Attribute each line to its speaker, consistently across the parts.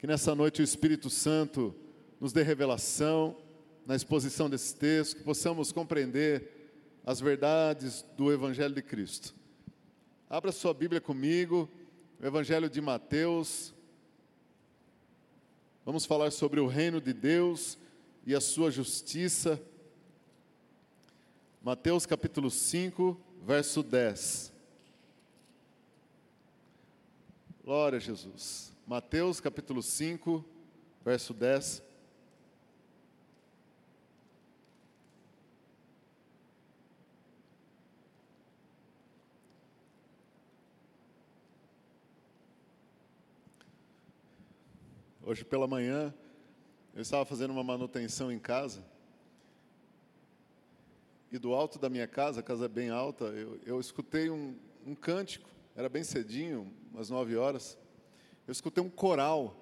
Speaker 1: Que nessa noite o Espírito Santo nos dê revelação na exposição desse texto, que possamos compreender as verdades do Evangelho de Cristo. Abra sua Bíblia comigo, o Evangelho de Mateus. Vamos falar sobre o reino de Deus e a sua justiça. Mateus capítulo 5, verso 10. Glória a Jesus. Mateus capítulo 5, verso 10. Hoje pela manhã, eu estava fazendo uma manutenção em casa. E do alto da minha casa, a casa é bem alta, eu, eu escutei um, um cântico, era bem cedinho, umas nove horas. Eu escutei um coral.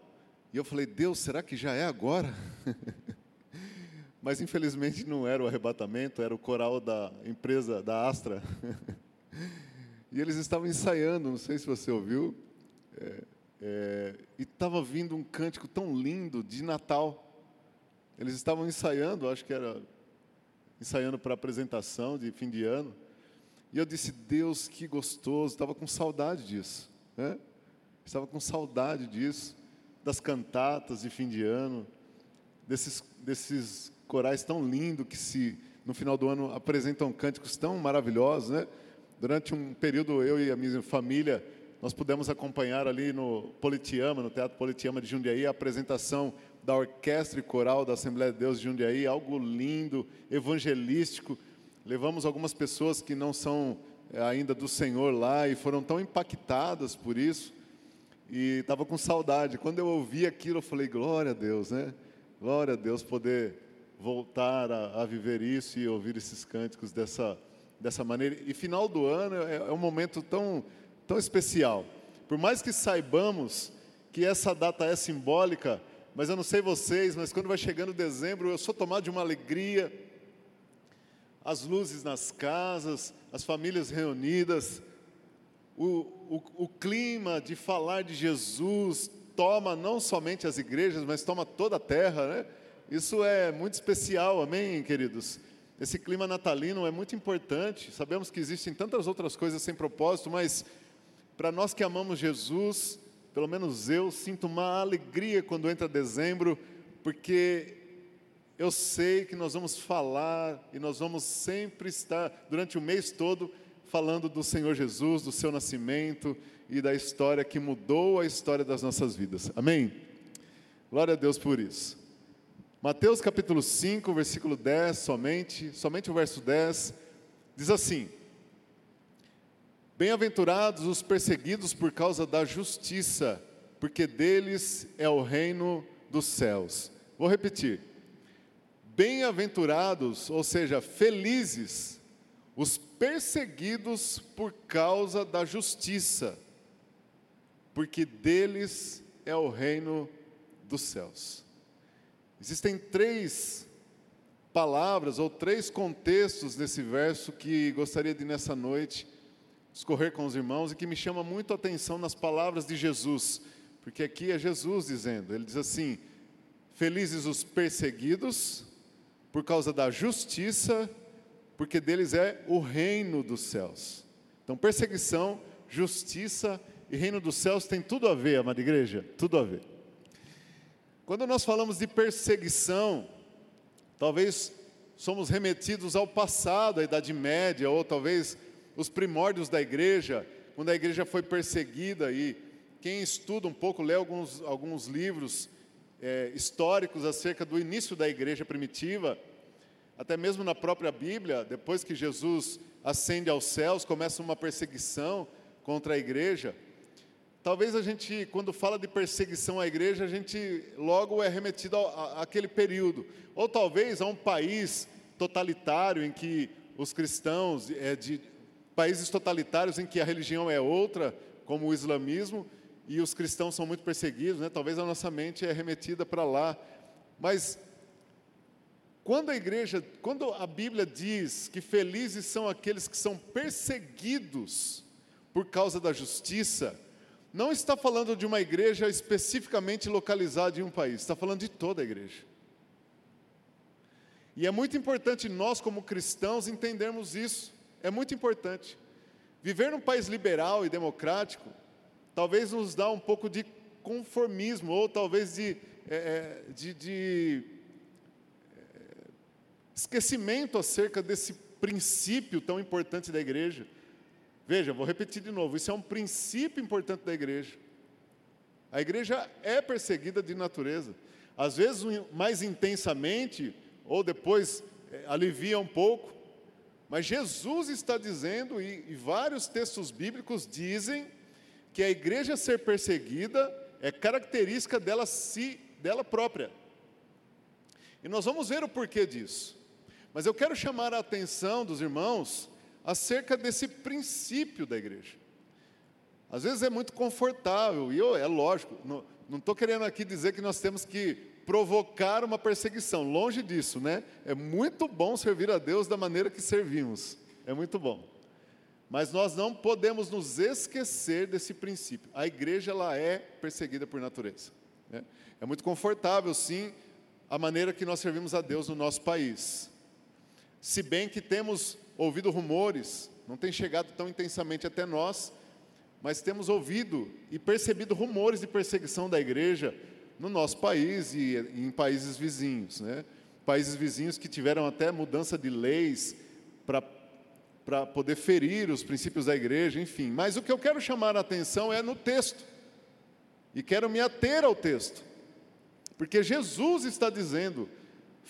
Speaker 1: E eu falei, Deus, será que já é agora? Mas infelizmente não era o arrebatamento, era o coral da empresa, da Astra. e eles estavam ensaiando, não sei se você ouviu. É, é, e estava vindo um cântico tão lindo de Natal. Eles estavam ensaiando, acho que era ensaiando para apresentação de fim de ano. E eu disse, Deus, que gostoso, estava com saudade disso. Né? Estava com saudade disso, das cantatas de fim de ano, desses, desses corais tão lindos que se no final do ano apresentam cânticos tão maravilhosos, né? Durante um período eu e a minha família nós pudemos acompanhar ali no Politiama, no Teatro Politiama de Jundiaí, a apresentação da Orquestra e Coral da Assembleia de Deus de Jundiaí, algo lindo, evangelístico. Levamos algumas pessoas que não são eh, ainda do Senhor lá e foram tão impactadas por isso. E estava com saudade. Quando eu ouvi aquilo, eu falei: glória a Deus, né? Glória a Deus poder voltar a, a viver isso e ouvir esses cânticos dessa, dessa maneira. E final do ano é, é um momento tão tão especial. Por mais que saibamos que essa data é simbólica, mas eu não sei vocês, mas quando vai chegando dezembro, eu sou tomado de uma alegria. As luzes nas casas, as famílias reunidas, o, o, o clima de falar de Jesus toma não somente as igrejas, mas toma toda a terra, né? Isso é muito especial, amém, queridos? Esse clima natalino é muito importante. Sabemos que existem tantas outras coisas sem propósito, mas para nós que amamos Jesus, pelo menos eu sinto uma alegria quando entra dezembro, porque eu sei que nós vamos falar e nós vamos sempre estar durante o mês todo falando do Senhor Jesus, do seu nascimento e da história que mudou a história das nossas vidas. Amém? Glória a Deus por isso. Mateus capítulo 5, versículo 10, somente, somente o verso 10, diz assim: Bem-aventurados os perseguidos por causa da justiça, porque deles é o reino dos céus. Vou repetir. Bem-aventurados, ou seja, felizes, os perseguidos por causa da justiça, porque deles é o reino dos céus. Existem três palavras ou três contextos nesse verso que gostaria de nessa noite escorrer com os irmãos e que me chama muito a atenção nas palavras de Jesus, porque aqui é Jesus dizendo, ele diz assim: Felizes os perseguidos por causa da justiça, porque deles é o reino dos céus. Então, perseguição, justiça e reino dos céus tem tudo a ver, amada igreja, tudo a ver. Quando nós falamos de perseguição, talvez somos remetidos ao passado, à Idade Média, ou talvez os primórdios da igreja, quando a igreja foi perseguida e quem estuda um pouco, lê alguns, alguns livros é, históricos acerca do início da igreja primitiva, até mesmo na própria Bíblia, depois que Jesus ascende aos céus, começa uma perseguição contra a igreja. Talvez a gente, quando fala de perseguição à igreja, a gente logo é remetido àquele período. Ou talvez a um país totalitário em que os cristãos é, de, países totalitários em que a religião é outra, como o islamismo, e os cristãos são muito perseguidos, né? talvez a nossa mente é remetida para lá. Mas quando a igreja, quando a Bíblia diz que felizes são aqueles que são perseguidos por causa da justiça, não está falando de uma igreja especificamente localizada em um país, está falando de toda a igreja. E é muito importante nós, como cristãos, entendermos isso. É muito importante. Viver num país liberal e democrático talvez nos dá um pouco de conformismo, ou talvez de, é, é de, de esquecimento acerca desse princípio tão importante da igreja. Veja, vou repetir de novo: isso é um princípio importante da igreja. A igreja é perseguida de natureza, às vezes mais intensamente, ou depois é, alivia um pouco, mas Jesus está dizendo, e, e vários textos bíblicos dizem, que a igreja ser perseguida é característica dela, si, dela própria. E nós vamos ver o porquê disso. Mas eu quero chamar a atenção dos irmãos acerca desse princípio da igreja. Às vezes é muito confortável, e eu, é lógico, não estou querendo aqui dizer que nós temos que provocar uma perseguição, longe disso, né? É muito bom servir a Deus da maneira que servimos, é muito bom. Mas nós não podemos nos esquecer desse princípio. A igreja ela é perseguida por natureza. Né? É muito confortável, sim, a maneira que nós servimos a Deus no nosso país. Se bem que temos ouvido rumores, não tem chegado tão intensamente até nós, mas temos ouvido e percebido rumores de perseguição da igreja no nosso país e em países vizinhos, né? Países vizinhos que tiveram até mudança de leis para para poder ferir os princípios da igreja, enfim. Mas o que eu quero chamar a atenção é no texto. E quero me ater ao texto. Porque Jesus está dizendo: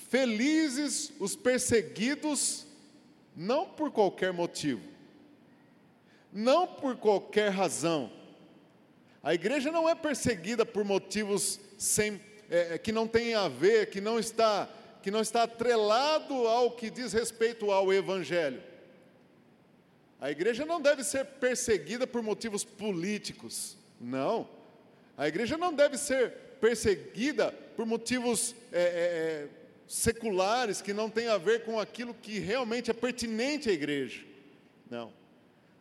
Speaker 1: Felizes os perseguidos, não por qualquer motivo, não por qualquer razão. A igreja não é perseguida por motivos sem, é, é que não tem a ver, que não está que não está atrelado ao que diz respeito ao Evangelho. A igreja não deve ser perseguida por motivos políticos, não. A igreja não deve ser perseguida por motivos é, é, é, seculares que não têm a ver com aquilo que realmente é pertinente à igreja. Não.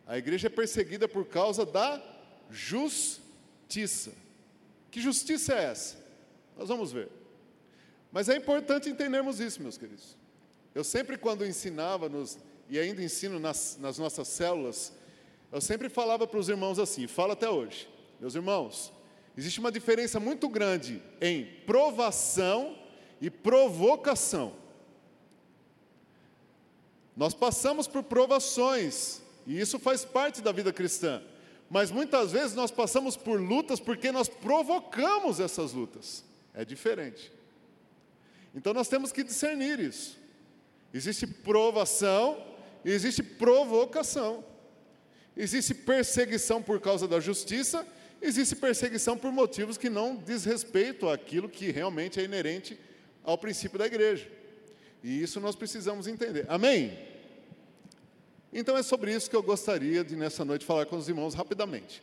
Speaker 1: A igreja é perseguida por causa da justiça. Que justiça é essa? Nós vamos ver. Mas é importante entendermos isso, meus queridos. Eu sempre, quando ensinava nos, e ainda ensino nas, nas nossas células, eu sempre falava para os irmãos assim, falo até hoje, meus irmãos, existe uma diferença muito grande em provação e provocação. Nós passamos por provações, e isso faz parte da vida cristã, mas muitas vezes nós passamos por lutas porque nós provocamos essas lutas, é diferente. Então nós temos que discernir isso. Existe provação existe provocação. Existe perseguição por causa da justiça, existe perseguição por motivos que não diz respeito àquilo que realmente é inerente ao princípio da igreja. E isso nós precisamos entender. Amém? Então é sobre isso que eu gostaria de nessa noite falar com os irmãos rapidamente.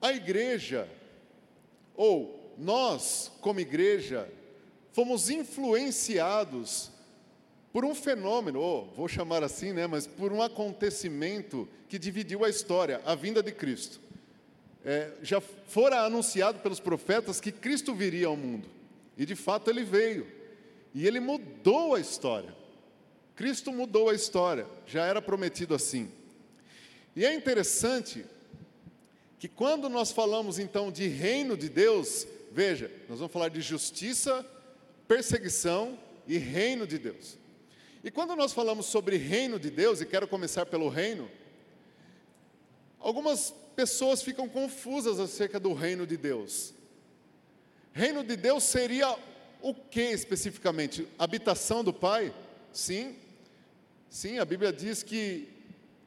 Speaker 1: A igreja, ou nós, como igreja, fomos influenciados por um fenômeno, ou vou chamar assim, né, mas por um acontecimento que dividiu a história, a vinda de Cristo. É, já fora anunciado pelos profetas que Cristo viria ao mundo, e de fato ele veio, e ele mudou a história. Cristo mudou a história, já era prometido assim. E é interessante que quando nós falamos então de reino de Deus, veja, nós vamos falar de justiça, perseguição e reino de Deus. E quando nós falamos sobre reino de Deus, e quero começar pelo reino, algumas pessoas ficam confusas acerca do reino de Deus. Reino de Deus seria o que especificamente? Habitação do Pai? Sim. Sim, a Bíblia diz que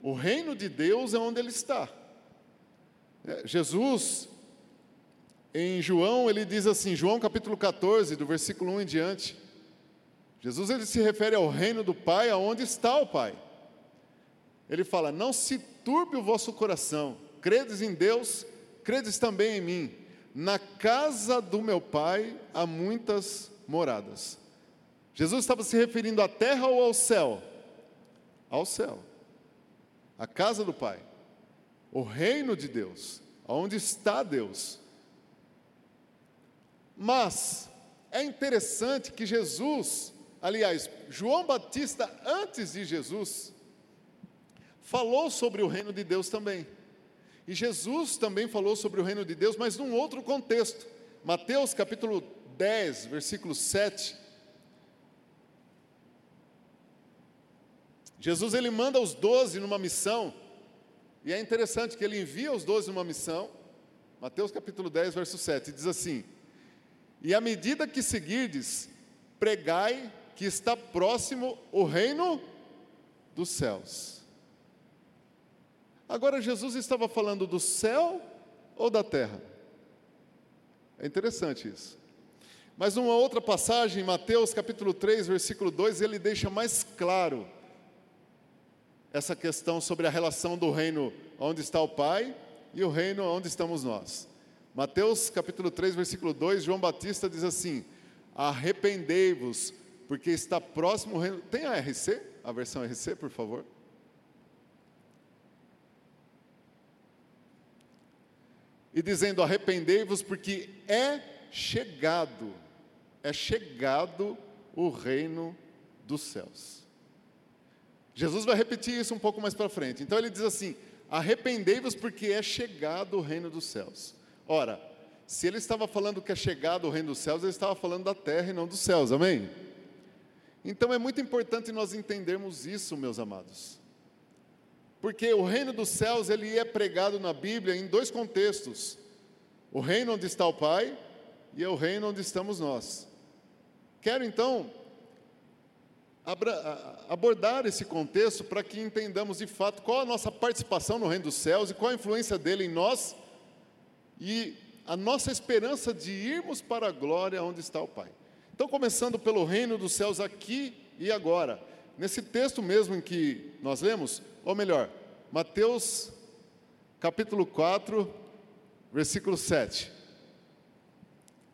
Speaker 1: o reino de Deus é onde ele está. É, Jesus, em João, ele diz assim, João capítulo 14, do versículo 1 em diante: Jesus ele se refere ao reino do Pai, aonde está o Pai. Ele fala: Não se turbe o vosso coração, credes em Deus, credes também em mim. Na casa do meu Pai há muitas moradas. Jesus estava se referindo à terra ou ao céu? Ao céu. A casa do Pai. o reino de Deus, onde está Deus. Mas é interessante que Jesus, aliás, João Batista, antes de Jesus, falou sobre o reino de Deus também. E Jesus também falou sobre o reino de Deus, mas num outro contexto. Mateus capítulo 10, versículo 7. Jesus ele manda os doze numa missão, e é interessante que ele envia os doze numa missão, Mateus capítulo 10, verso 7, diz assim: E à medida que seguirdes, pregai que está próximo o reino dos céus. Agora, Jesus estava falando do céu ou da terra? É interessante isso. Mas numa outra passagem, Mateus capítulo 3, versículo 2, ele deixa mais claro essa questão sobre a relação do reino onde está o Pai e o reino onde estamos nós. Mateus capítulo 3, versículo 2, João Batista diz assim: Arrependei-vos, porque está próximo o reino. Tem a RC? A versão RC, por favor. E dizendo: Arrependei-vos, porque é chegado, é chegado o reino dos céus. Jesus vai repetir isso um pouco mais para frente. Então ele diz assim: Arrependei-vos, porque é chegado o reino dos céus. Ora, se ele estava falando que é chegado o reino dos céus, ele estava falando da terra e não dos céus, amém? Então é muito importante nós entendermos isso, meus amados. Porque o reino dos céus, ele é pregado na Bíblia em dois contextos. O reino onde está o Pai e é o reino onde estamos nós. Quero então abordar esse contexto para que entendamos de fato qual a nossa participação no reino dos céus e qual a influência dele em nós e a nossa esperança de irmos para a glória onde está o Pai. Então, começando pelo reino dos céus aqui e agora, nesse texto mesmo em que nós lemos, ou melhor, Mateus capítulo 4, versículo 7.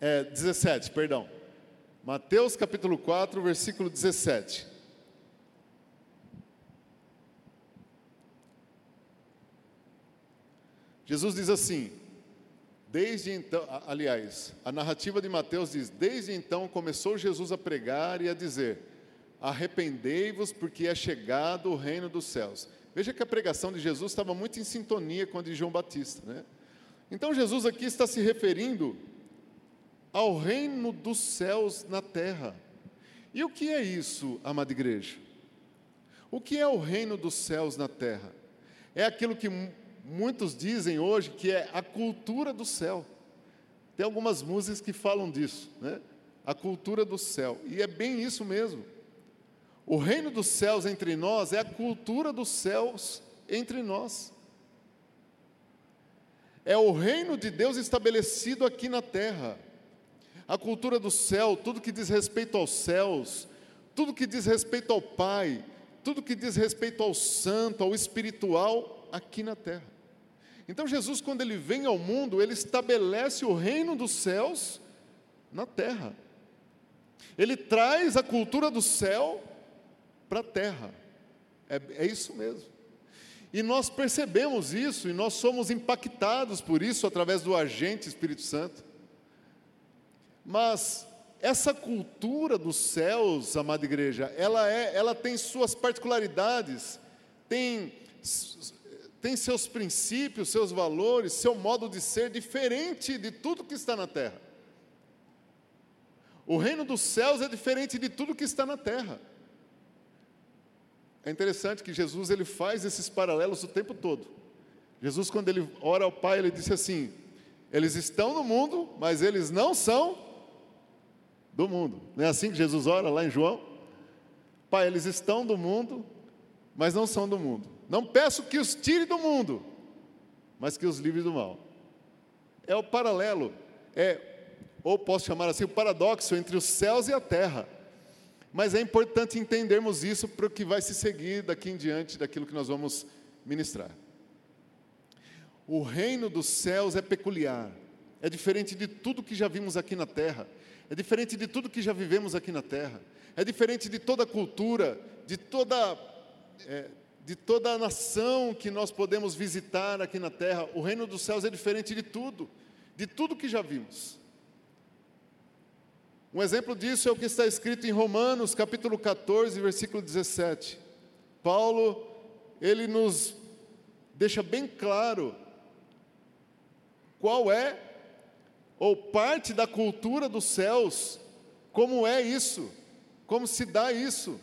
Speaker 1: É, 17, perdão. Mateus capítulo 4, versículo 17. Jesus diz assim: Desde então, aliás, a narrativa de Mateus diz: Desde então começou Jesus a pregar e a dizer: Arrependei-vos, porque é chegado o reino dos céus. Veja que a pregação de Jesus estava muito em sintonia com a de João Batista, né? Então Jesus aqui está se referindo ao reino dos céus na terra. E o que é isso, amada igreja? O que é o reino dos céus na terra? É aquilo que muitos dizem hoje que é a cultura do céu. Tem algumas músicas que falam disso, né? A cultura do céu. E é bem isso mesmo. O reino dos céus entre nós é a cultura dos céus entre nós. É o reino de Deus estabelecido aqui na terra a cultura do céu, tudo que diz respeito aos céus, tudo que diz respeito ao Pai, tudo que diz respeito ao santo, ao espiritual aqui na terra. Então Jesus, quando ele vem ao mundo, ele estabelece o reino dos céus na terra. Ele traz a cultura do céu para a terra. É, é isso mesmo. E nós percebemos isso e nós somos impactados por isso através do agente Espírito Santo. Mas essa cultura dos céus, amada igreja, ela, é, ela tem suas particularidades, tem, tem seus princípios, seus valores, seu modo de ser diferente de tudo que está na terra. O reino dos céus é diferente de tudo que está na terra. É interessante que Jesus ele faz esses paralelos o tempo todo. Jesus, quando ele ora ao Pai, ele disse assim: Eles estão no mundo, mas eles não são do mundo. Não é assim que Jesus ora lá em João? Pai, eles estão do mundo, mas não são do mundo. Não peço que os tire do mundo, mas que os livre do mal. É o paralelo, é, ou posso chamar assim, o paradoxo entre os céus e a terra. Mas é importante entendermos isso para o que vai se seguir daqui em diante daquilo que nós vamos ministrar. O reino dos céus é peculiar, é diferente de tudo que já vimos aqui na terra é diferente de tudo que já vivemos aqui na terra, é diferente de toda cultura, de toda, é, de toda nação que nós podemos visitar aqui na terra. O reino dos céus é diferente de tudo, de tudo que já vimos. Um exemplo disso é o que está escrito em Romanos, capítulo 14, versículo 17. Paulo, ele nos deixa bem claro qual é ou parte da cultura dos céus, como é isso, como se dá isso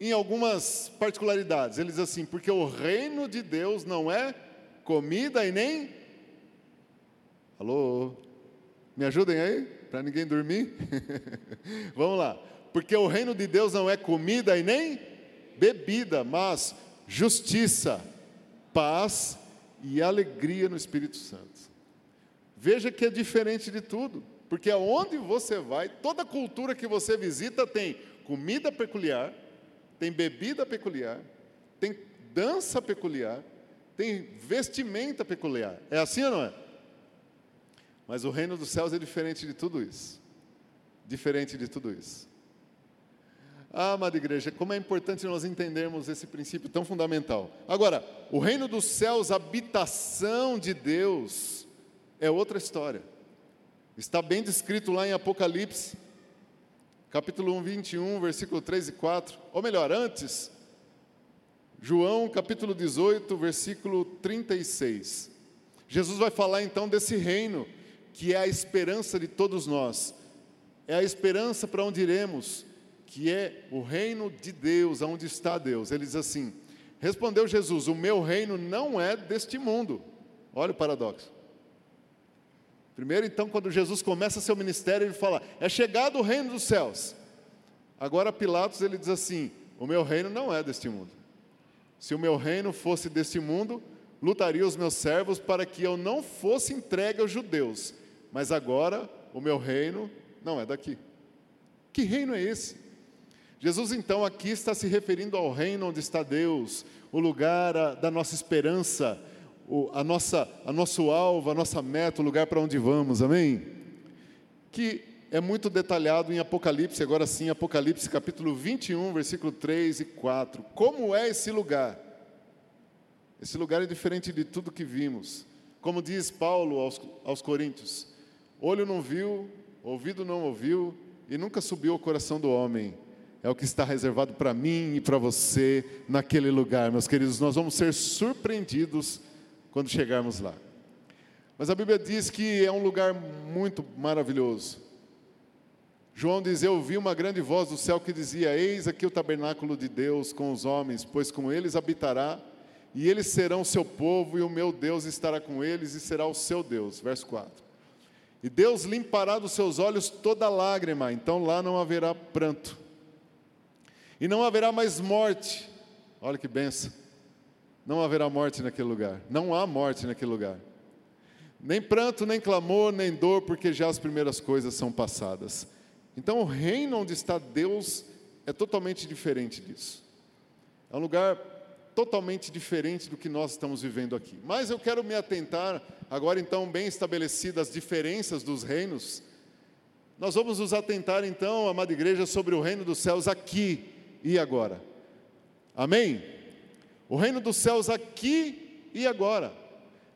Speaker 1: em algumas particularidades. Ele diz assim: porque o reino de Deus não é comida e nem. Alô? Me ajudem aí, para ninguém dormir? Vamos lá. Porque o reino de Deus não é comida e nem bebida, mas justiça, paz e alegria no Espírito Santo. Veja que é diferente de tudo, porque aonde você vai, toda cultura que você visita tem comida peculiar, tem bebida peculiar, tem dança peculiar, tem vestimenta peculiar. É assim ou não é? Mas o reino dos céus é diferente de tudo isso. Diferente de tudo isso. Ah, amada igreja, como é importante nós entendermos esse princípio tão fundamental. Agora, o reino dos céus, habitação de Deus, é outra história. Está bem descrito lá em Apocalipse, capítulo 1, 21, versículo 3 e 4. Ou melhor, antes, João, capítulo 18, versículo 36. Jesus vai falar então desse reino, que é a esperança de todos nós. É a esperança para onde iremos, que é o reino de Deus, aonde está Deus. Ele diz assim: Respondeu Jesus: O meu reino não é deste mundo. Olha o paradoxo. Primeiro, então, quando Jesus começa seu ministério, ele fala: É chegado o reino dos céus. Agora, Pilatos, ele diz assim: O meu reino não é deste mundo. Se o meu reino fosse deste mundo, lutaria os meus servos para que eu não fosse entregue aos judeus. Mas agora, o meu reino não é daqui. Que reino é esse? Jesus, então, aqui está se referindo ao reino onde está Deus, o lugar da nossa esperança o, a nossa, a nosso alvo, a nossa meta, o lugar para onde vamos, amém? Que é muito detalhado em Apocalipse, agora sim, Apocalipse capítulo 21, versículo 3 e 4. Como é esse lugar? Esse lugar é diferente de tudo que vimos. Como diz Paulo aos, aos Coríntios: olho não viu, ouvido não ouviu, e nunca subiu ao coração do homem. É o que está reservado para mim e para você naquele lugar, meus queridos. Nós vamos ser surpreendidos quando chegarmos lá. Mas a Bíblia diz que é um lugar muito maravilhoso. João diz: Eu ouvi uma grande voz do céu que dizia: Eis aqui o tabernáculo de Deus com os homens, pois com eles habitará, e eles serão seu povo, e o meu Deus estará com eles e será o seu Deus. Verso 4. E Deus limpará dos seus olhos toda lágrima, então lá não haverá pranto, e não haverá mais morte. Olha que benção. Não haverá morte naquele lugar. Não há morte naquele lugar. Nem pranto, nem clamor, nem dor, porque já as primeiras coisas são passadas. Então, o reino onde está Deus é totalmente diferente disso. É um lugar totalmente diferente do que nós estamos vivendo aqui. Mas eu quero me atentar, agora então, bem estabelecidas as diferenças dos reinos. Nós vamos nos atentar então, amada igreja, sobre o reino dos céus aqui e agora. Amém? O reino dos céus aqui e agora.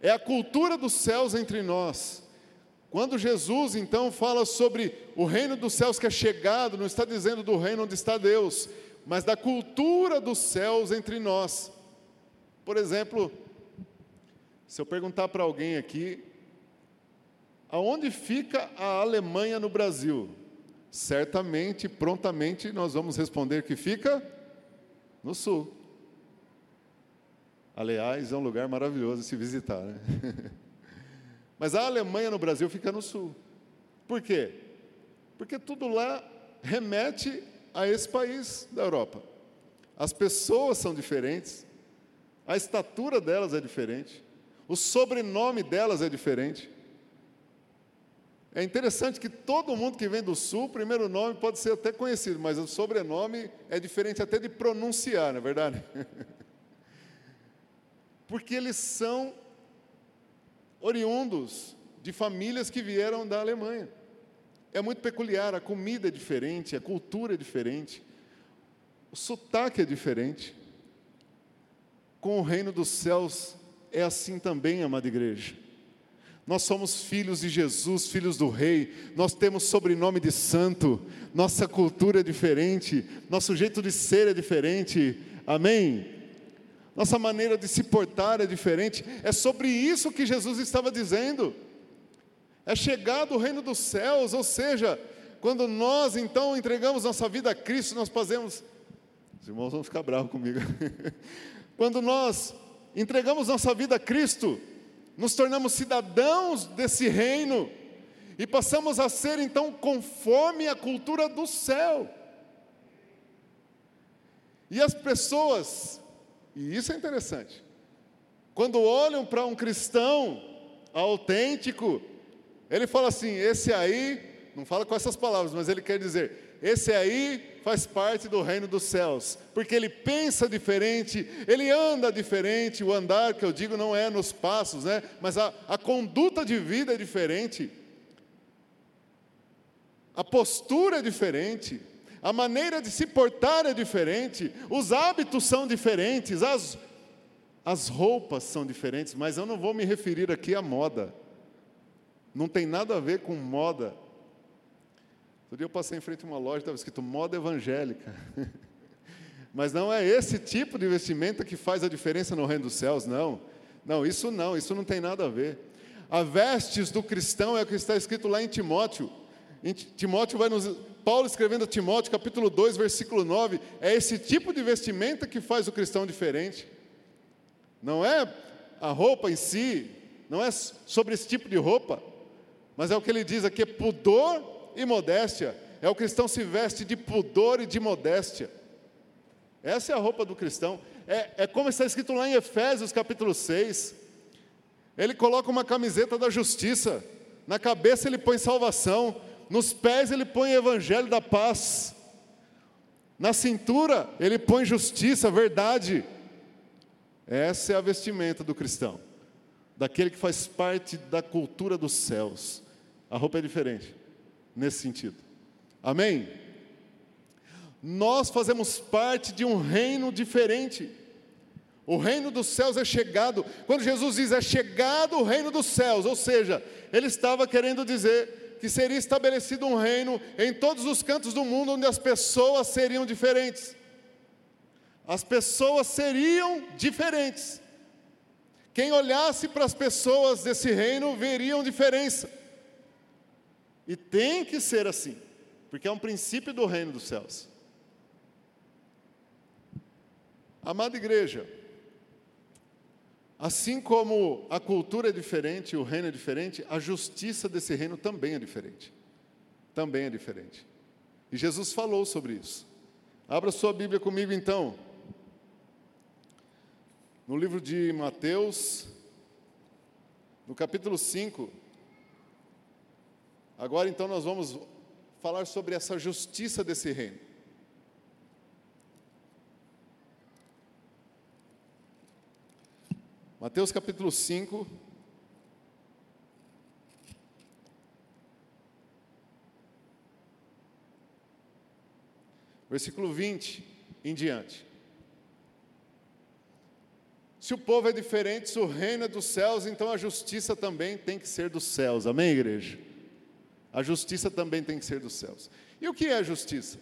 Speaker 1: É a cultura dos céus entre nós. Quando Jesus então fala sobre o reino dos céus que é chegado, não está dizendo do reino onde está Deus, mas da cultura dos céus entre nós. Por exemplo, se eu perguntar para alguém aqui, aonde fica a Alemanha no Brasil? Certamente, prontamente, nós vamos responder que fica no sul. Aliás, é um lugar maravilhoso se visitar. Né? Mas a Alemanha no Brasil fica no sul. Por quê? Porque tudo lá remete a esse país da Europa. As pessoas são diferentes, a estatura delas é diferente, o sobrenome delas é diferente. É interessante que todo mundo que vem do sul, o primeiro nome pode ser até conhecido, mas o sobrenome é diferente até de pronunciar, não é verdade? porque eles são oriundos de famílias que vieram da Alemanha. É muito peculiar, a comida é diferente, a cultura é diferente, o sotaque é diferente. com o reino dos céus é assim também, amada igreja. Nós somos filhos de Jesus, filhos do Rei, nós temos sobrenome de santo, nossa cultura é diferente, nosso jeito de ser é diferente, amém? Nossa maneira de se portar é diferente, é sobre isso que Jesus estava dizendo. É chegado o reino dos céus, ou seja, quando nós então entregamos nossa vida a Cristo, nós fazemos. Os irmãos vão ficar bravos comigo. quando nós entregamos nossa vida a Cristo, nos tornamos cidadãos desse reino e passamos a ser então conforme a cultura do céu. E as pessoas, e isso é interessante, quando olham para um cristão autêntico, ele fala assim: esse aí, não fala com essas palavras, mas ele quer dizer: esse aí faz parte do reino dos céus, porque ele pensa diferente, ele anda diferente. O andar que eu digo não é nos passos, né? Mas a, a conduta de vida é diferente, a postura é diferente, a maneira de se portar é diferente, os hábitos são diferentes, as, as roupas são diferentes, mas eu não vou me referir aqui à moda não tem nada a ver com moda. Outro dia eu passei em frente a uma loja, estava escrito moda evangélica. Mas não é esse tipo de vestimenta que faz a diferença no reino dos céus, não. Não, isso não, isso não tem nada a ver. A vestes do cristão é o que está escrito lá em Timóteo. Em Timóteo vai nos. Paulo escrevendo a Timóteo, capítulo 2, versículo 9, é esse tipo de vestimenta que faz o cristão diferente. Não é a roupa em si, não é sobre esse tipo de roupa, mas é o que ele diz aqui: é pudor e modéstia. É o cristão se veste de pudor e de modéstia. Essa é a roupa do cristão. É, é como está escrito lá em Efésios capítulo 6. Ele coloca uma camiseta da justiça, na cabeça ele põe salvação, nos pés ele põe evangelho da paz, na cintura ele põe justiça, verdade. Essa é a vestimenta do cristão, daquele que faz parte da cultura dos céus. A roupa é diferente, nesse sentido. Amém? Nós fazemos parte de um reino diferente. O reino dos céus é chegado. Quando Jesus diz é chegado o reino dos céus, ou seja, ele estava querendo dizer que seria estabelecido um reino em todos os cantos do mundo onde as pessoas seriam diferentes. As pessoas seriam diferentes. Quem olhasse para as pessoas desse reino veriam diferença. E tem que ser assim, porque é um princípio do reino dos céus. Amada igreja, assim como a cultura é diferente, o reino é diferente, a justiça desse reino também é diferente. Também é diferente. E Jesus falou sobre isso. Abra sua Bíblia comigo então. No livro de Mateus, no capítulo 5, Agora então nós vamos falar sobre essa justiça desse reino. Mateus capítulo 5. Versículo 20 em diante. Se o povo é diferente, se o reino é dos céus, então a justiça também tem que ser dos céus. Amém, igreja? A justiça também tem que ser dos céus. E o que é justiça?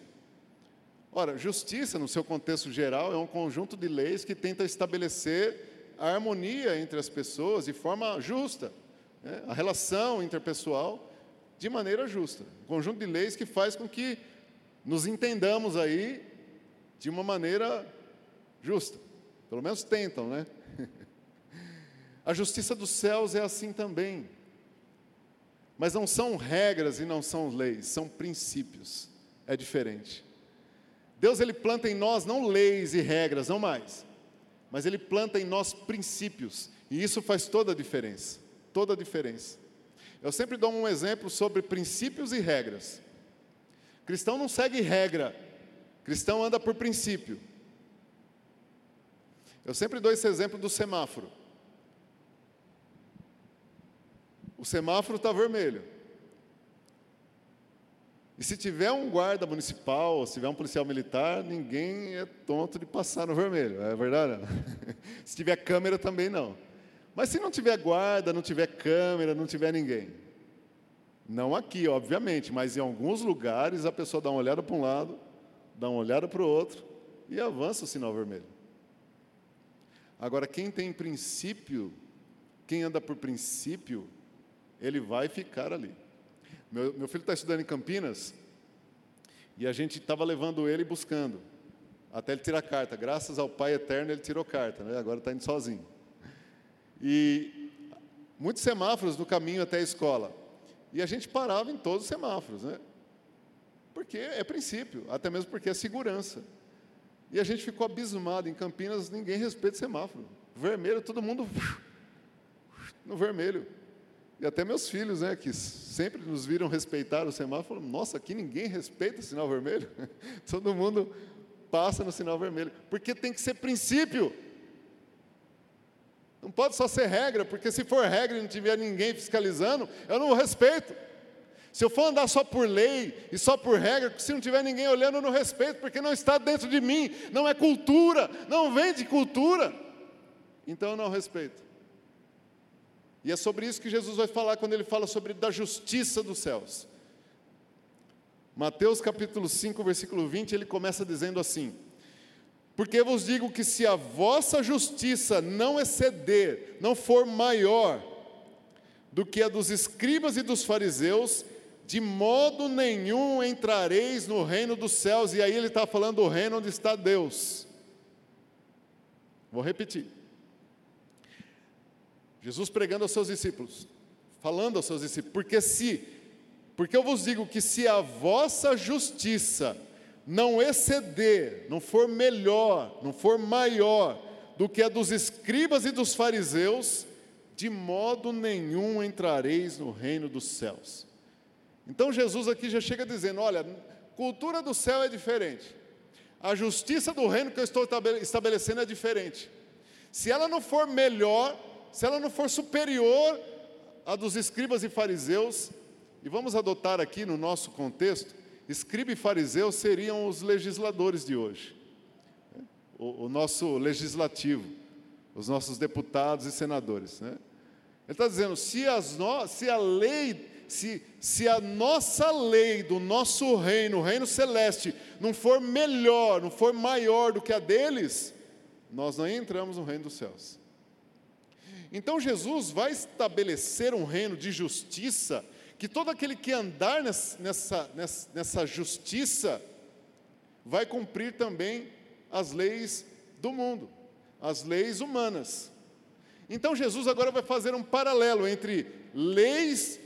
Speaker 1: Ora, justiça, no seu contexto geral, é um conjunto de leis que tenta estabelecer a harmonia entre as pessoas de forma justa, né? a relação interpessoal de maneira justa. Um conjunto de leis que faz com que nos entendamos aí de uma maneira justa. Pelo menos tentam, né? A justiça dos céus é assim também. Mas não são regras e não são leis, são princípios. É diferente. Deus ele planta em nós não leis e regras, não mais. Mas ele planta em nós princípios, e isso faz toda a diferença. Toda a diferença. Eu sempre dou um exemplo sobre princípios e regras. Cristão não segue regra, cristão anda por princípio. Eu sempre dou esse exemplo do semáforo. O semáforo está vermelho. E se tiver um guarda municipal, se tiver um policial militar, ninguém é tonto de passar no vermelho, é verdade? se tiver câmera também não. Mas se não tiver guarda, não tiver câmera, não tiver ninguém. Não aqui, obviamente, mas em alguns lugares a pessoa dá uma olhada para um lado, dá uma olhada para o outro e avança o sinal vermelho. Agora, quem tem princípio, quem anda por princípio, ele vai ficar ali. Meu, meu filho está estudando em Campinas e a gente estava levando ele buscando, até ele tirar carta. Graças ao Pai Eterno, ele tirou carta, né? agora está indo sozinho. E muitos semáforos no caminho até a escola. E a gente parava em todos os semáforos, né? Porque é princípio, até mesmo porque é segurança. E a gente ficou abismado. Em Campinas, ninguém respeita semáforo. Vermelho, todo mundo no vermelho. E até meus filhos, né, que sempre nos viram respeitar o semáforo, nossa, aqui ninguém respeita o sinal vermelho. Todo mundo passa no sinal vermelho. Porque tem que ser princípio. Não pode só ser regra, porque se for regra e não tiver ninguém fiscalizando, eu não respeito. Se eu for andar só por lei e só por regra, se não tiver ninguém olhando, eu não respeito, porque não está dentro de mim, não é cultura, não vem de cultura. Então eu não respeito. E é sobre isso que Jesus vai falar quando ele fala sobre da justiça dos céus. Mateus capítulo 5, versículo 20, ele começa dizendo assim: Porque vos digo que se a vossa justiça não exceder, não for maior do que a dos escribas e dos fariseus, de modo nenhum entrareis no reino dos céus. E aí ele está falando do reino onde está Deus. Vou repetir. Jesus pregando aos seus discípulos, falando aos seus discípulos, porque se, porque eu vos digo que se a vossa justiça não exceder, não for melhor, não for maior do que a dos escribas e dos fariseus, de modo nenhum entrareis no reino dos céus. Então Jesus aqui já chega dizendo: olha, cultura do céu é diferente, a justiça do reino que eu estou estabelecendo é diferente. Se ela não for melhor, se ela não for superior à dos escribas e fariseus, e vamos adotar aqui no nosso contexto, escriba e fariseu seriam os legisladores de hoje, o, o nosso legislativo, os nossos deputados e senadores. Né? Ele está dizendo: se, no, se a lei, se, se a nossa lei do nosso reino, o reino celeste, não for melhor, não for maior do que a deles, nós não entramos no reino dos céus. Então Jesus vai estabelecer um reino de justiça, que todo aquele que andar nessa, nessa, nessa justiça vai cumprir também as leis do mundo, as leis humanas. Então Jesus agora vai fazer um paralelo entre leis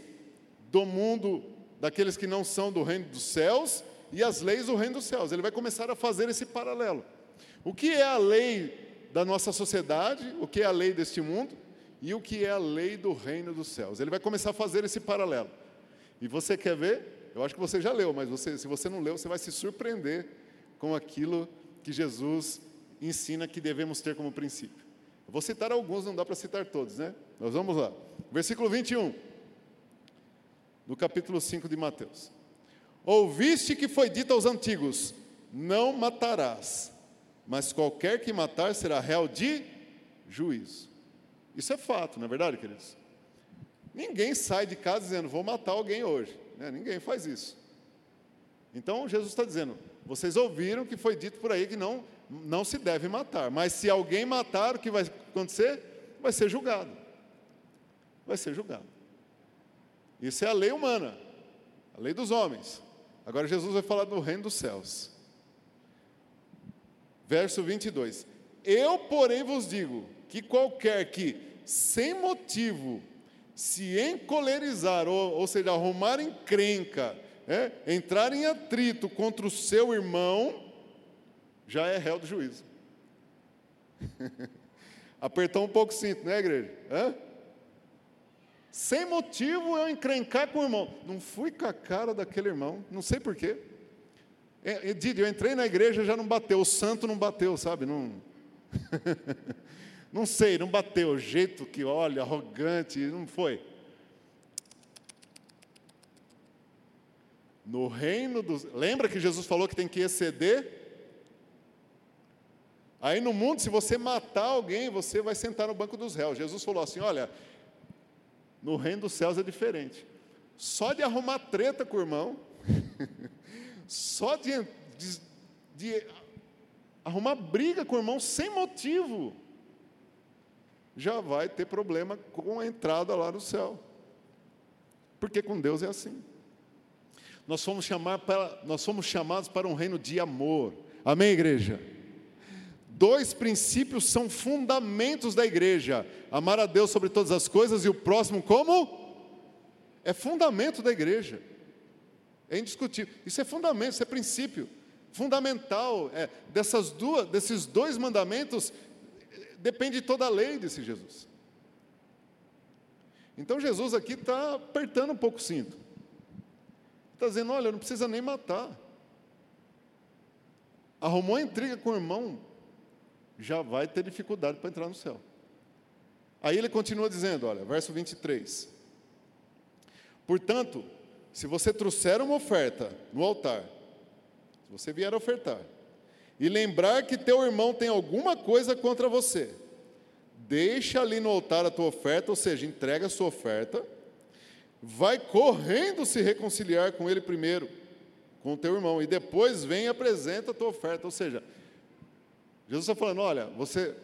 Speaker 1: do mundo, daqueles que não são do reino dos céus, e as leis do reino dos céus. Ele vai começar a fazer esse paralelo. O que é a lei da nossa sociedade? O que é a lei deste mundo? E o que é a lei do reino dos céus. Ele vai começar a fazer esse paralelo. E você quer ver? Eu acho que você já leu, mas você, se você não leu, você vai se surpreender com aquilo que Jesus ensina que devemos ter como princípio. Eu vou citar alguns, não dá para citar todos, né? Nós vamos lá. Versículo 21, do capítulo 5 de Mateus. Ouviste que foi dito aos antigos: Não matarás, mas qualquer que matar será réu de juízo. Isso é fato, não é verdade, queridos? Ninguém sai de casa dizendo, vou matar alguém hoje. Né? Ninguém faz isso. Então, Jesus está dizendo, vocês ouviram que foi dito por aí que não, não se deve matar. Mas se alguém matar, o que vai acontecer? Vai ser julgado. Vai ser julgado. Isso é a lei humana, a lei dos homens. Agora Jesus vai falar do reino dos céus. Verso 22. Eu, porém, vos digo que qualquer que sem motivo, se encolerizar, ou, ou seja, arrumar encrenca, é, entrar em atrito contra o seu irmão, já é réu do juízo. Apertou um pouco o cinto, né, igreja? Hã? Sem motivo eu encrencar com o irmão. Não fui com a cara daquele irmão, não sei porquê. É, eu entrei na igreja já não bateu, o santo não bateu, sabe? Não. Não sei, não bateu, o jeito que olha, arrogante, não foi. No reino dos. Lembra que Jesus falou que tem que exceder? Aí no mundo, se você matar alguém, você vai sentar no banco dos réus. Jesus falou assim: olha, no reino dos céus é diferente. Só de arrumar treta com o irmão, só de, de, de arrumar briga com o irmão sem motivo, já vai ter problema com a entrada lá no céu. Porque com Deus é assim. Nós fomos, chamar para, nós chamados para um reino de amor. Amém, igreja? Dois princípios são fundamentos da igreja: amar a Deus sobre todas as coisas e o próximo como? É fundamento da igreja. É indiscutível. Isso é fundamento, isso é princípio. Fundamental. É, dessas duas, desses dois mandamentos depende toda a lei desse Jesus. Então Jesus aqui está apertando um pouco o cinto. Está dizendo: olha, não precisa nem matar. Arrumou a intriga com o irmão, já vai ter dificuldade para entrar no céu. Aí ele continua dizendo: olha, verso 23. Portanto, se você trouxer uma oferta no altar, se você vier ofertar, e lembrar que teu irmão tem alguma coisa contra você, deixa ali no altar a tua oferta, ou seja, entrega a sua oferta vai correndo se reconciliar com ele primeiro, com o teu irmão, e depois vem e apresenta a tua oferta. Ou seja, Jesus está falando: olha, você,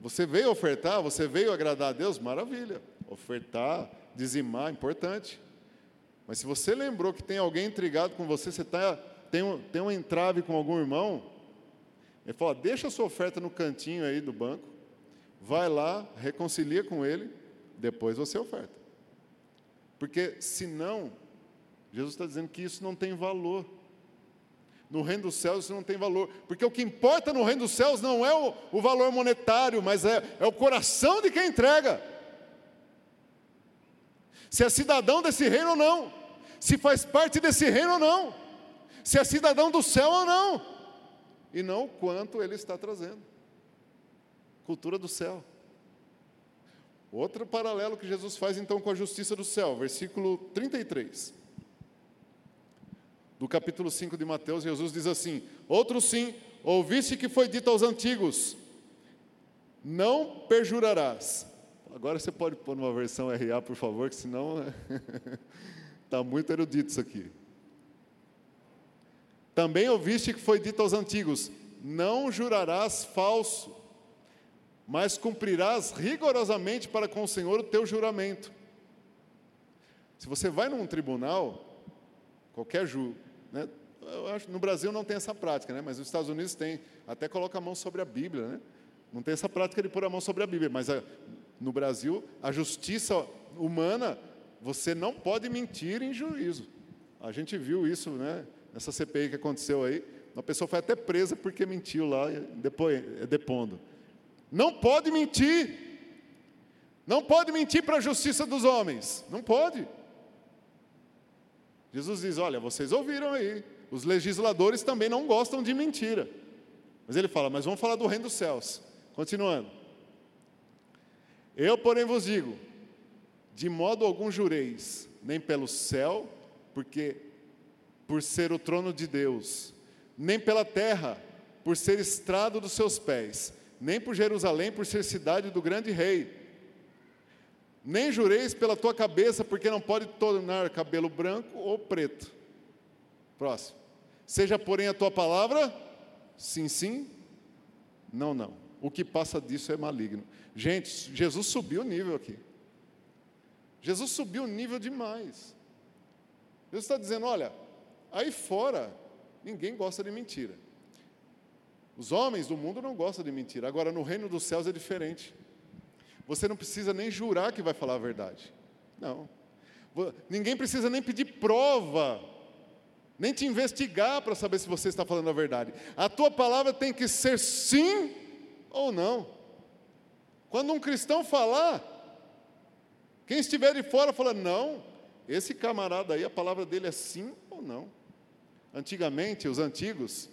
Speaker 1: você veio ofertar, você veio agradar a Deus, maravilha. Ofertar, dizimar, importante. Mas se você lembrou que tem alguém intrigado com você, você tá, tem, um, tem um entrave com algum irmão, ele fala: deixa a sua oferta no cantinho aí do banco, vai lá, reconcilia com ele, depois você oferta. Porque senão, Jesus está dizendo que isso não tem valor. No reino dos céus isso não tem valor. Porque o que importa no reino dos céus não é o, o valor monetário, mas é, é o coração de quem entrega. Se é cidadão desse reino ou não. Se faz parte desse reino ou não. Se é cidadão do céu ou não. E não o quanto ele está trazendo. Cultura do céu. Outro paralelo que Jesus faz então com a justiça do céu, versículo 33. Do capítulo 5 de Mateus, Jesus diz assim: Outro sim, ouviste que foi dito aos antigos: Não perjurarás. Agora você pode pôr numa versão RA, por favor, que senão está muito erudito isso aqui. Também ouviste que foi dito aos antigos: Não jurarás falso mas cumprirás rigorosamente para com o Senhor o teu juramento. Se você vai num tribunal, qualquer ju, né, no Brasil não tem essa prática, né, mas nos Estados Unidos tem, até coloca a mão sobre a Bíblia, né? Não tem essa prática de pôr a mão sobre a Bíblia, mas a, no Brasil, a justiça humana, você não pode mentir em juízo. A gente viu isso, né, nessa CPI que aconteceu aí. Uma pessoa foi até presa porque mentiu lá, depois, depondo. Não pode mentir. Não pode mentir para a justiça dos homens. Não pode. Jesus diz: Olha, vocês ouviram aí. Os legisladores também não gostam de mentira. Mas ele fala: Mas vamos falar do reino dos céus. Continuando. Eu, porém, vos digo: de modo algum jureis, nem pelo céu, porque por ser o trono de Deus, nem pela terra, por ser estrado dos seus pés, nem por Jerusalém, por ser cidade do grande rei. Nem jureis pela tua cabeça, porque não pode tornar cabelo branco ou preto. Próximo. Seja, porém, a tua palavra, sim, sim, não, não. O que passa disso é maligno. Gente, Jesus subiu o nível aqui. Jesus subiu o nível demais. Jesus está dizendo: olha, aí fora, ninguém gosta de mentira. Os homens do mundo não gostam de mentira. Agora, no reino dos céus é diferente. Você não precisa nem jurar que vai falar a verdade. Não. Ninguém precisa nem pedir prova, nem te investigar para saber se você está falando a verdade. A tua palavra tem que ser sim ou não. Quando um cristão falar, quem estiver de fora fala: não, esse camarada aí, a palavra dele é sim ou não. Antigamente, os antigos,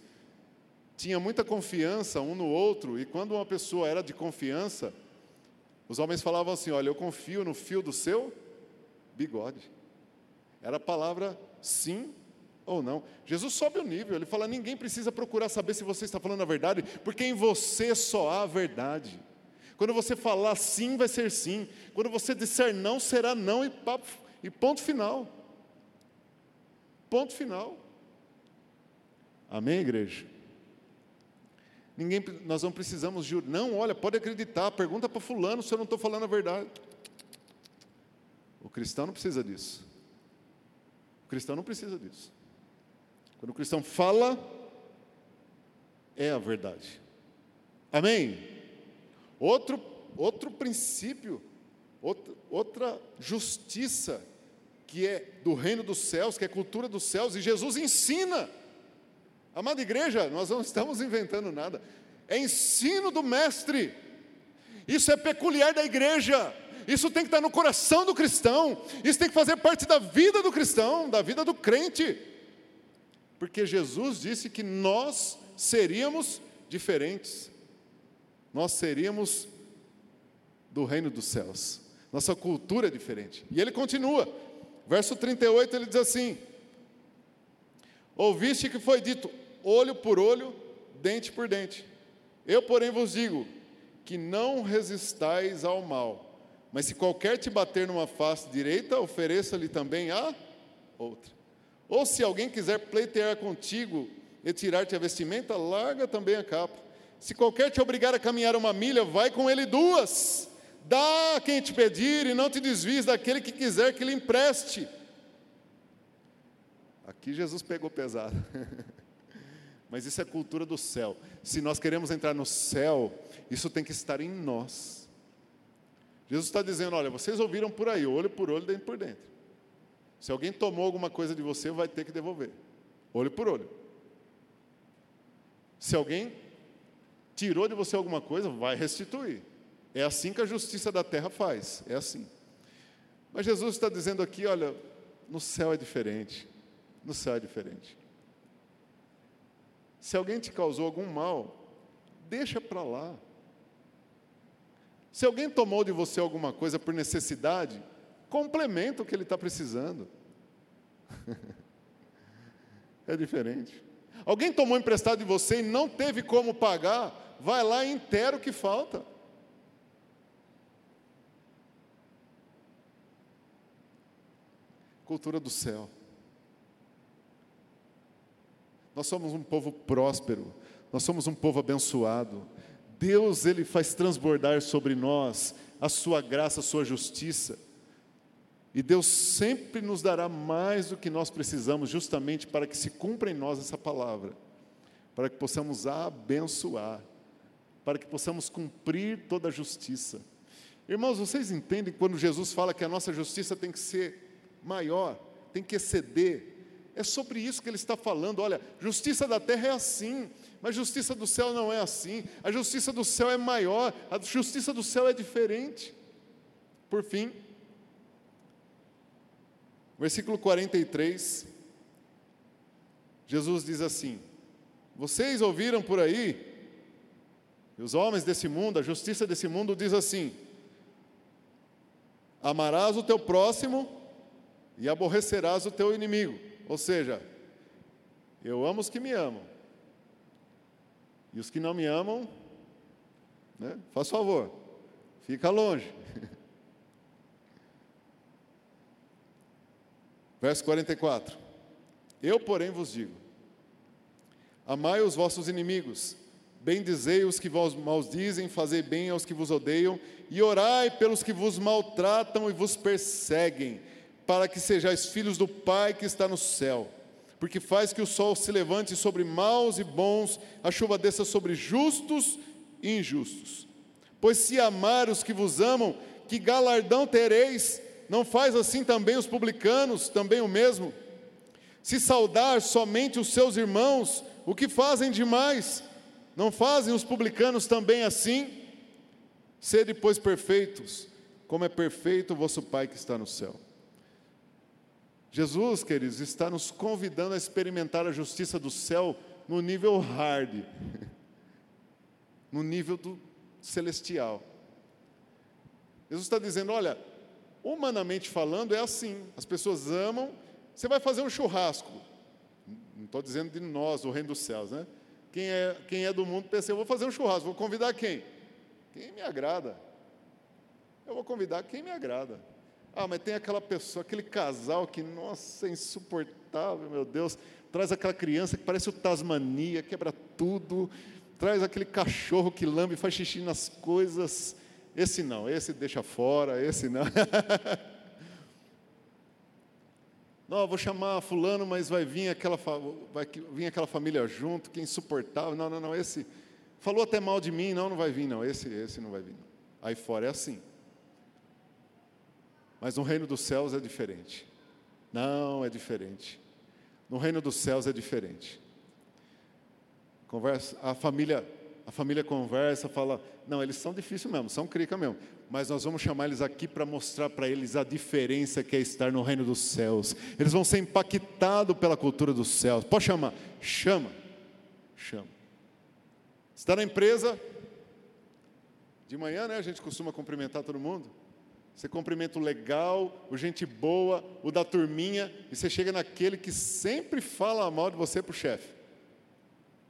Speaker 1: tinha muita confiança um no outro, e quando uma pessoa era de confiança, os homens falavam assim: Olha, eu confio no fio do seu bigode. Era a palavra sim ou não. Jesus sobe o nível, ele fala: ninguém precisa procurar saber se você está falando a verdade, porque em você só há a verdade. Quando você falar sim, vai ser sim. Quando você disser não, será não, e, papo, e ponto final. Ponto final. Amém, igreja? Ninguém, nós não precisamos jurar. Não, olha, pode acreditar, pergunta para fulano se eu não estou falando a verdade. O cristão não precisa disso. O cristão não precisa disso. Quando o cristão fala, é a verdade. Amém? Outro, outro princípio, outra, outra justiça que é do reino dos céus, que é cultura dos céus, e Jesus ensina. Amada igreja, nós não estamos inventando nada. É ensino do mestre. Isso é peculiar da igreja. Isso tem que estar no coração do cristão. Isso tem que fazer parte da vida do cristão, da vida do crente. Porque Jesus disse que nós seríamos diferentes. Nós seríamos do reino dos céus. Nossa cultura é diferente. E ele continua. Verso 38 ele diz assim: Ouviste que foi dito olho por olho, dente por dente. Eu, porém, vos digo que não resistais ao mal, mas se qualquer te bater numa face direita, ofereça-lhe também a outra. Ou se alguém quiser pleitear contigo e tirar-te a vestimenta, larga também a capa. Se qualquer te obrigar a caminhar uma milha, vai com ele duas. Dá a quem te pedir e não te desvies daquele que quiser que lhe empreste. Aqui Jesus pegou pesado. Mas isso é cultura do céu. Se nós queremos entrar no céu, isso tem que estar em nós. Jesus está dizendo: olha, vocês ouviram por aí, olho por olho, dentro por dentro. Se alguém tomou alguma coisa de você, vai ter que devolver. Olho por olho. Se alguém tirou de você alguma coisa, vai restituir. É assim que a justiça da terra faz. É assim. Mas Jesus está dizendo aqui: olha, no céu é diferente. No céu é diferente. Se alguém te causou algum mal, deixa para lá. Se alguém tomou de você alguma coisa por necessidade, complementa o que ele está precisando. é diferente. Alguém tomou emprestado de você e não teve como pagar, vai lá e inteira o que falta. Cultura do céu. Nós somos um povo próspero, nós somos um povo abençoado. Deus, Ele faz transbordar sobre nós a Sua graça, a Sua justiça. E Deus sempre nos dará mais do que nós precisamos, justamente para que se cumpra em nós essa palavra, para que possamos abençoar, para que possamos cumprir toda a justiça. Irmãos, vocês entendem quando Jesus fala que a nossa justiça tem que ser maior, tem que exceder é sobre isso que ele está falando. Olha, justiça da terra é assim, mas justiça do céu não é assim. A justiça do céu é maior, a justiça do céu é diferente. Por fim, versículo 43, Jesus diz assim: Vocês ouviram por aí, os homens desse mundo, a justiça desse mundo diz assim: Amarás o teu próximo e aborrecerás o teu inimigo. Ou seja, eu amo os que me amam. E os que não me amam, né, faz favor, fica longe. Verso 44. Eu, porém, vos digo: Amai os vossos inimigos, bendizei os que vos maldizem, fazei bem aos que vos odeiam, e orai pelos que vos maltratam e vos perseguem para que sejais filhos do Pai que está no céu, porque faz que o sol se levante sobre maus e bons, a chuva desça sobre justos e injustos. Pois se amar os que vos amam, que galardão tereis? Não faz assim também os publicanos, também o mesmo? Se saudar somente os seus irmãos, o que fazem demais? Não fazem os publicanos também assim? Sede, pois, perfeitos, como é perfeito o vosso Pai que está no céu. Jesus, queridos, está nos convidando a experimentar a justiça do céu no nível hard, no nível do celestial. Jesus está dizendo: olha, humanamente falando, é assim: as pessoas amam, você vai fazer um churrasco, Não estou dizendo de nós, o reino dos céus, né? Quem é, quem é do mundo pensa, eu vou fazer um churrasco, vou convidar quem? Quem me agrada. Eu vou convidar quem me agrada. Ah, mas tem aquela pessoa, aquele casal que, nossa, é insuportável, meu Deus. Traz aquela criança que parece o Tasmania, quebra tudo. Traz aquele cachorro que lambe, faz xixi nas coisas. Esse não, esse deixa fora, esse não. Não, vou chamar fulano, mas vai vir aquela, vai vir aquela família junto, que é insuportável. Não, não, não, esse falou até mal de mim, não, não vai vir, não. Esse, esse não vai vir. Não. Aí fora é assim. Mas no reino dos céus é diferente. Não, é diferente. No reino dos céus é diferente. Conversa, a família, a família conversa, fala, não, eles são difíceis mesmo, são crica mesmo mas nós vamos chamar eles aqui para mostrar para eles a diferença que é estar no reino dos céus. Eles vão ser impactados pela cultura dos céus. Pode chamar? Chama. Chama. Está na empresa, de manhã, né? A gente costuma cumprimentar todo mundo. Você cumprimenta o legal, o gente boa, o da turminha, e você chega naquele que sempre fala mal de você para o chefe.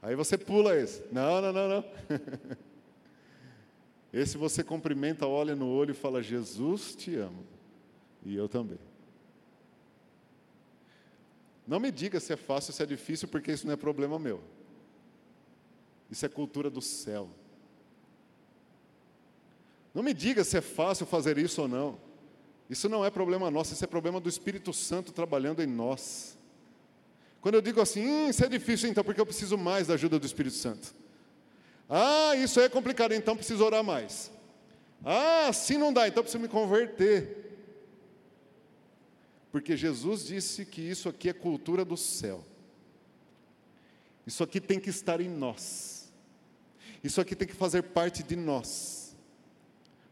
Speaker 1: Aí você pula esse. Não, não, não, não. Esse você cumprimenta, olha no olho e fala: Jesus te amo. E eu também. Não me diga se é fácil ou se é difícil, porque isso não é problema meu. Isso é cultura do céu. Não me diga se é fácil fazer isso ou não. Isso não é problema nosso, isso é problema do Espírito Santo trabalhando em nós. Quando eu digo assim, hum, isso é difícil, então, porque eu preciso mais da ajuda do Espírito Santo. Ah, isso é complicado, então preciso orar mais. Ah, assim não dá, então preciso me converter. Porque Jesus disse que isso aqui é cultura do céu. Isso aqui tem que estar em nós. Isso aqui tem que fazer parte de nós.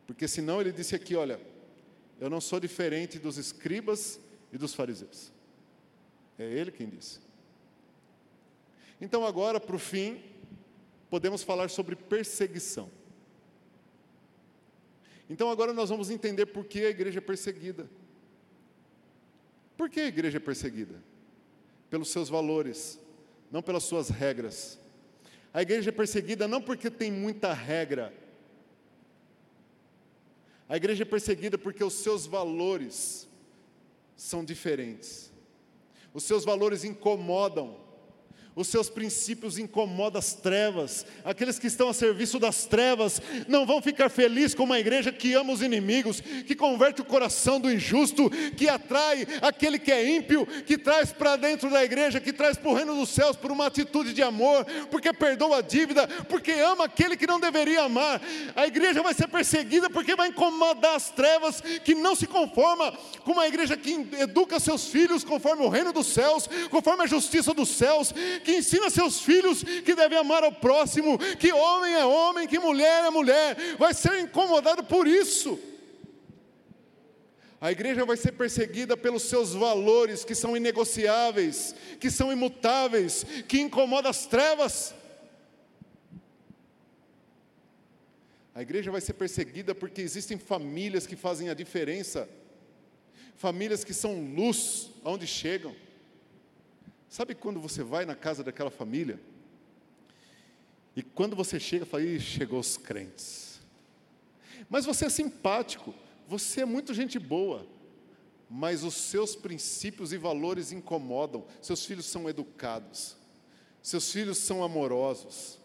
Speaker 1: Porque senão ele disse aqui, olha, eu não sou diferente dos escribas e dos fariseus. É ele quem disse. Então agora, para o fim, podemos falar sobre perseguição. Então agora nós vamos entender por que a igreja é perseguida. Por que a igreja é perseguida? Pelos seus valores, não pelas suas regras. A igreja é perseguida não porque tem muita regra. A igreja é perseguida porque os seus valores são diferentes. Os seus valores incomodam os seus princípios incomodam as trevas. Aqueles que estão a serviço das trevas não vão ficar felizes com uma igreja que ama os inimigos, que converte o coração do injusto, que atrai aquele que é ímpio, que traz para dentro da igreja, que traz para o reino dos céus por uma atitude de amor, porque perdoa a dívida, porque ama aquele que não deveria amar. A igreja vai ser perseguida porque vai incomodar as trevas, que não se conforma com uma igreja que educa seus filhos conforme o reino dos céus, conforme a justiça dos céus que ensina seus filhos que devem amar ao próximo, que homem é homem, que mulher é mulher, vai ser incomodado por isso. A igreja vai ser perseguida pelos seus valores que são inegociáveis, que são imutáveis, que incomodam as trevas. A igreja vai ser perseguida porque existem famílias que fazem a diferença, famílias que são luz onde chegam. Sabe quando você vai na casa daquela família? E quando você chega, fala, Ih, chegou os crentes. Mas você é simpático, você é muito gente boa, mas os seus princípios e valores incomodam. Seus filhos são educados, seus filhos são amorosos,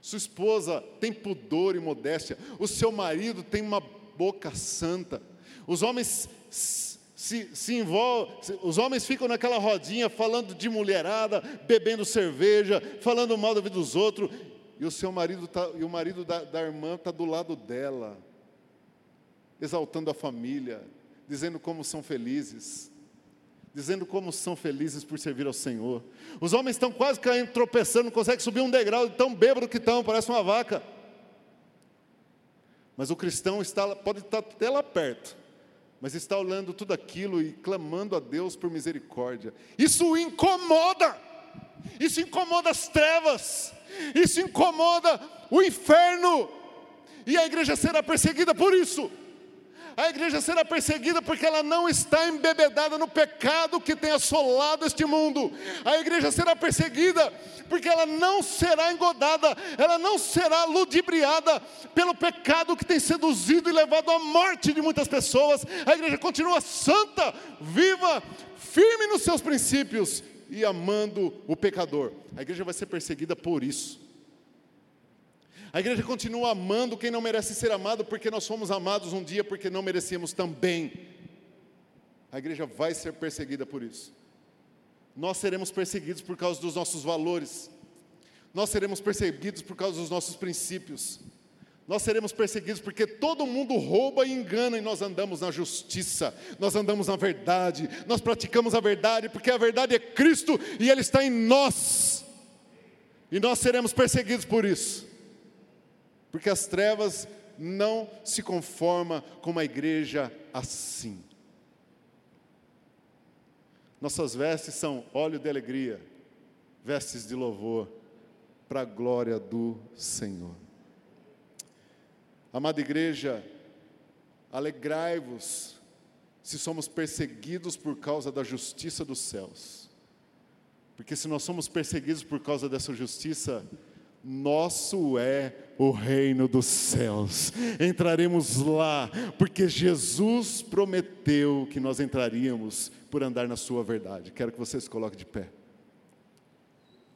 Speaker 1: sua esposa tem pudor e modéstia, o seu marido tem uma boca santa. Os homens se, se envolve, os homens ficam naquela rodinha falando de mulherada, bebendo cerveja, falando mal da vida dos outros, e o seu marido tá, e o marido da, da irmã está do lado dela, exaltando a família, dizendo como são felizes, dizendo como são felizes por servir ao Senhor. Os homens estão quase caindo, tropeçando, não conseguem subir um degrau, tão bêbado que estão, parece uma vaca. Mas o cristão está, pode estar até lá perto, mas está olhando tudo aquilo e clamando a Deus por misericórdia. Isso o incomoda, isso incomoda as trevas, isso incomoda o inferno, e a igreja será perseguida por isso. A igreja será perseguida porque ela não está embebedada no pecado que tem assolado este mundo. A igreja será perseguida porque ela não será engodada, ela não será ludibriada pelo pecado que tem seduzido e levado à morte de muitas pessoas. A igreja continua santa, viva, firme nos seus princípios e amando o pecador. A igreja vai ser perseguida por isso. A igreja continua amando quem não merece ser amado, porque nós fomos amados um dia porque não merecíamos também. A igreja vai ser perseguida por isso. Nós seremos perseguidos por causa dos nossos valores. Nós seremos perseguidos por causa dos nossos princípios. Nós seremos perseguidos porque todo mundo rouba e engana e nós andamos na justiça, nós andamos na verdade, nós praticamos a verdade, porque a verdade é Cristo e Ele está em nós, e nós seremos perseguidos por isso porque as trevas não se conforma com uma igreja assim. Nossas vestes são óleo de alegria, vestes de louvor, para a glória do Senhor. Amada igreja, alegrai-vos se somos perseguidos por causa da justiça dos céus. Porque se nós somos perseguidos por causa dessa justiça, nosso é o reino dos céus. Entraremos lá, porque Jesus prometeu que nós entraríamos por andar na sua verdade. Quero que vocês coloquem de pé.